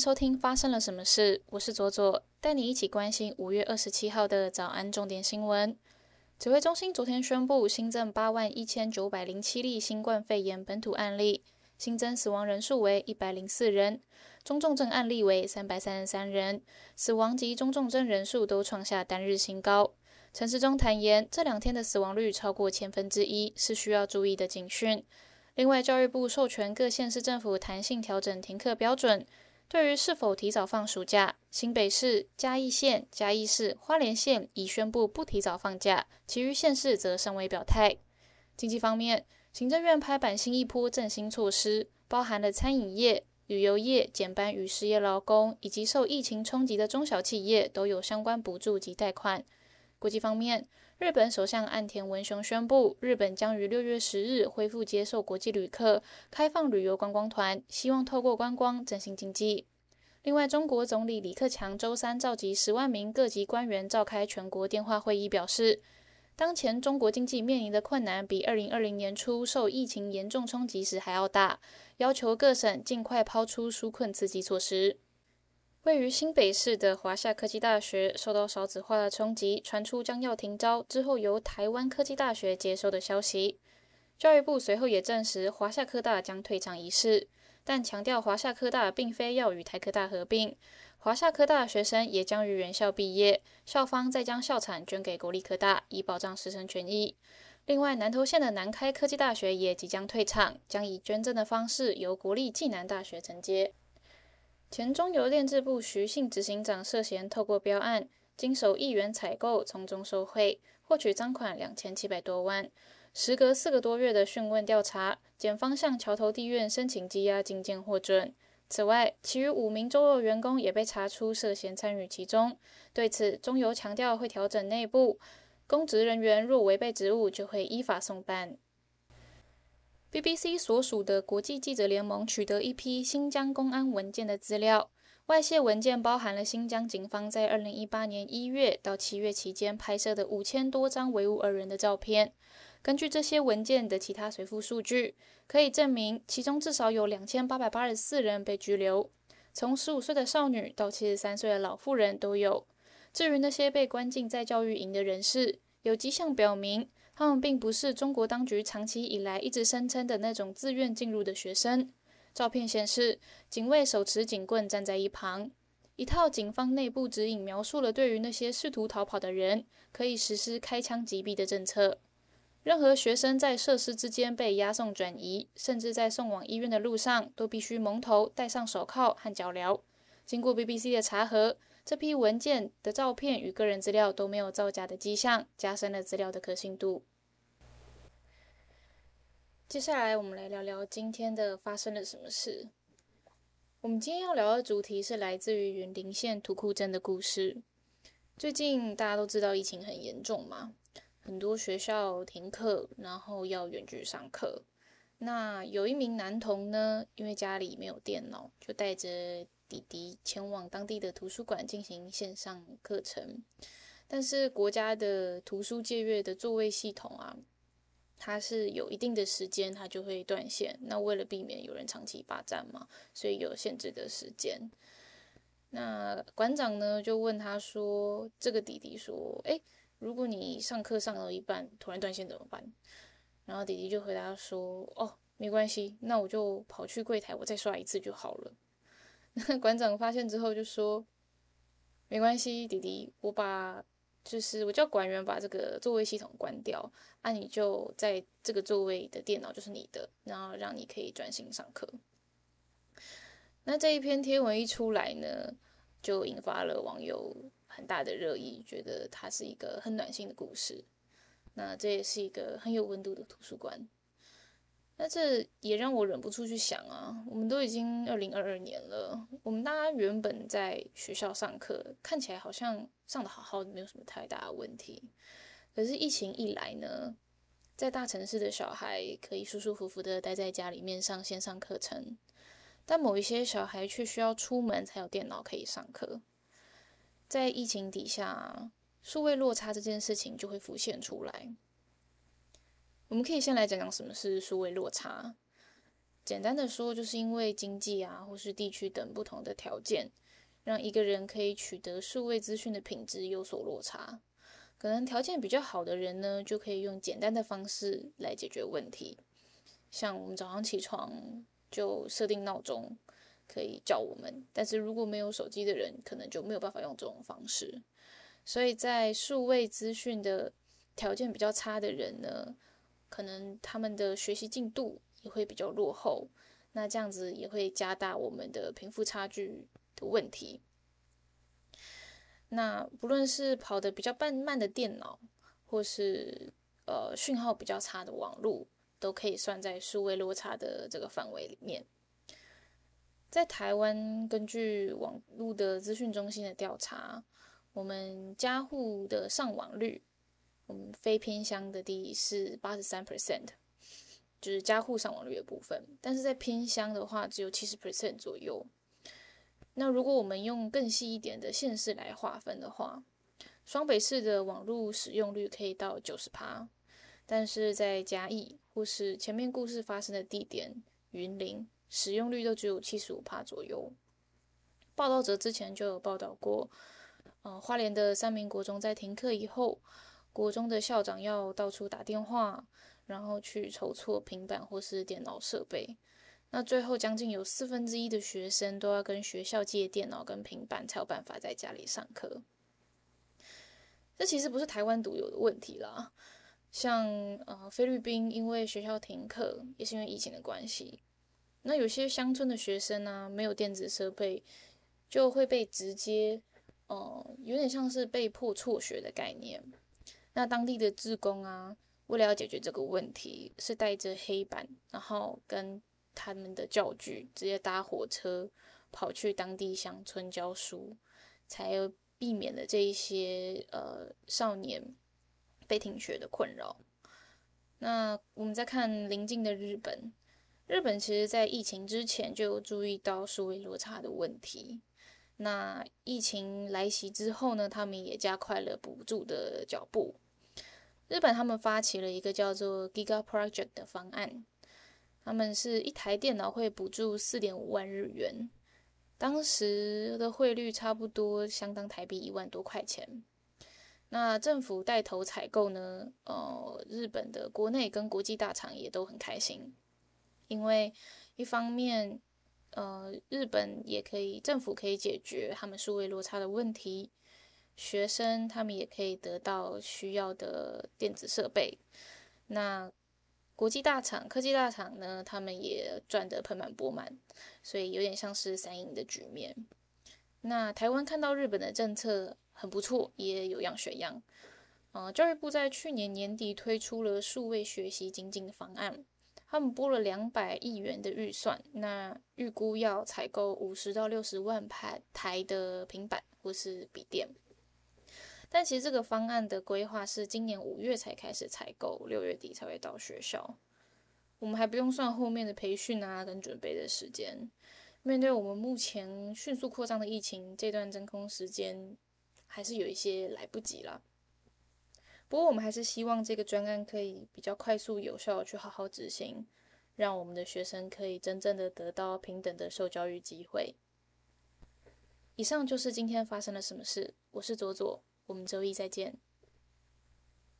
收听发生了什么事？我是左左，带你一起关心五月二十七号的早安重点新闻。指挥中心昨天宣布新增八万一千九百零七例新冠肺炎本土案例，新增死亡人数为一百零四人，中重症案例为三百三十三人，死亡及中重症人数都创下单日新高。陈时中坦言，这两天的死亡率超过千分之一，是需要注意的警讯。另外，教育部授权各县市政府弹性调整停课标准。对于是否提早放暑假，新北市、嘉义县、嘉义市、花莲县已宣布不提早放假，其余县市则尚未表态。经济方面，行政院拍板新一波振兴措施，包含了餐饮业、旅游业、减班与失业劳工，以及受疫情冲击的中小企业都有相关补助及贷款。国际方面，日本首相岸田文雄宣布，日本将于六月十日恢复接受国际旅客，开放旅游观光团，希望透过观光振兴经济。另外，中国总理李克强周三召集十万名各级官员召开全国电话会议，表示，当前中国经济面临的困难比二零二零年初受疫情严重冲击时还要大，要求各省尽快抛出纾困刺激措施。位于新北市的华夏科技大学受到少子化的冲击，传出将要停招，之后由台湾科技大学接收的消息。教育部随后也证实，华夏科大将退场一事，但强调华夏科大并非要与台科大合并，华夏科大学生也将于原校毕业，校方再将校产捐给国立科大，以保障师生权益。另外，南投县的南开科技大学也即将退场，将以捐赠的方式由国立暨南大学承接。前中油炼制部徐姓执行长涉嫌透过标案，经手亿元采购，从中受贿，获取赃款两千七百多万。时隔四个多月的讯问调查，检方向桥头地院申请羁押禁见获准。此外，其余五名中油员工也被查出涉嫌参与其中。对此，中油强调会调整内部公职人员，若违背职务，就会依法送办。BBC 所属的国际记者联盟取得一批新疆公安文件的资料，外泄文件包含了新疆警方在2018年1月到7月期间拍摄的五千多张维吾尔人的照片。根据这些文件的其他随附数据，可以证明其中至少有2884人被拘留，从15岁的少女到73岁的老妇人都有。至于那些被关进在教育营的人士，有迹象表明。他们并不是中国当局长期以来一直声称的那种自愿进入的学生。照片显示，警卫手持警棍站在一旁。一套警方内部指引描述了对于那些试图逃跑的人可以实施开枪击毙的政策。任何学生在设施之间被押送转移，甚至在送往医院的路上，都必须蒙头、戴上手铐和脚镣。经过 BBC 的查核。这批文件的照片与个人资料都没有造假的迹象，加深了资料的可信度。接下来，我们来聊聊今天的发生了什么事。我们今天要聊的主题是来自于云林县土库镇的故事。最近大家都知道疫情很严重嘛，很多学校停课，然后要远距上课。那有一名男童呢，因为家里没有电脑，就带着。弟弟前往当地的图书馆进行线上课程，但是国家的图书借阅的座位系统啊，它是有一定的时间它就会断线。那为了避免有人长期霸占嘛，所以有限制的时间。那馆长呢就问他说：“这个弟弟说，诶，如果你上课上到一半突然断线怎么办？”然后弟弟就回答说：“哦，没关系，那我就跑去柜台，我再刷一次就好了。”那 馆长发现之后就说：“没关系，弟弟，我把就是我叫馆员把这个座位系统关掉，那你就在这个座位的电脑就是你的，然后让你可以专心上课。”那这一篇贴文一出来呢，就引发了网友很大的热议，觉得它是一个很暖心的故事。那这也是一个很有温度的图书馆。那这也让我忍不住去想啊，我们都已经二零二二年了，我们大家原本在学校上课，看起来好像上的好好的，没有什么太大的问题。可是疫情一来呢，在大城市的小孩可以舒舒服服的待在家里面上线上课程，但某一些小孩却需要出门才有电脑可以上课。在疫情底下，数位落差这件事情就会浮现出来。我们可以先来讲讲什么是数位落差。简单的说，就是因为经济啊，或是地区等不同的条件，让一个人可以取得数位资讯的品质有所落差。可能条件比较好的人呢，就可以用简单的方式来解决问题，像我们早上起床就设定闹钟，可以叫我们。但是如果没有手机的人，可能就没有办法用这种方式。所以在数位资讯的条件比较差的人呢，可能他们的学习进度也会比较落后，那这样子也会加大我们的贫富差距的问题。那不论是跑得比较慢慢的电脑，或是呃讯号比较差的网络，都可以算在数位落差的这个范围里面。在台湾，根据网络的资讯中心的调查，我们家户的上网率，我们非偏乡的地是八十三 percent，就是家户上网率的部分。但是在偏乡的话，只有七十 percent 左右。那如果我们用更细一点的县市来划分的话，双北市的网络使用率可以到九十趴，但是在嘉义或是前面故事发生的地点云林，使用率都只有七十五趴左右。报道者之前就有报道过，呃，花莲的三名国中在停课以后，国中的校长要到处打电话，然后去筹措平板或是电脑设备。那最后，将近有四分之一的学生都要跟学校借电脑跟平板，才有办法在家里上课。这其实不是台湾独有的问题啦，像呃菲律宾，因为学校停课，也是因为疫情的关系。那有些乡村的学生呢，没有电子设备，就会被直接，呃，有点像是被迫辍学的概念。那当地的职工啊，为了要解决这个问题，是带着黑板，然后跟他们的教具直接搭火车跑去当地乡村教书，才避免了这一些呃少年被停学的困扰。那我们再看邻近的日本，日本其实在疫情之前就有注意到数位落差的问题。那疫情来袭之后呢，他们也加快了补助的脚步。日本他们发起了一个叫做 Giga Project 的方案。他们是一台电脑会补助四点五万日元，当时的汇率差不多相当台币一万多块钱。那政府带头采购呢？呃，日本的国内跟国际大厂也都很开心，因为一方面，呃，日本也可以政府可以解决他们数位落差的问题，学生他们也可以得到需要的电子设备。那国际大厂、科技大厂呢，他们也赚得盆满钵满，所以有点像是三赢的局面。那台湾看到日本的政策很不错，也有样学样。呃，教育部在去年年底推出了数位学习精进方案，他们拨了两百亿元的预算，那预估要采购五十到六十万台台的平板或是笔电。但其实这个方案的规划是今年五月才开始采购，六月底才会到学校。我们还不用算后面的培训啊跟准备的时间。面对我们目前迅速扩张的疫情，这段真空时间还是有一些来不及了。不过我们还是希望这个专案可以比较快速有效去好好执行，让我们的学生可以真正的得到平等的受教育机会。以上就是今天发生了什么事。我是左左。我们周一再见。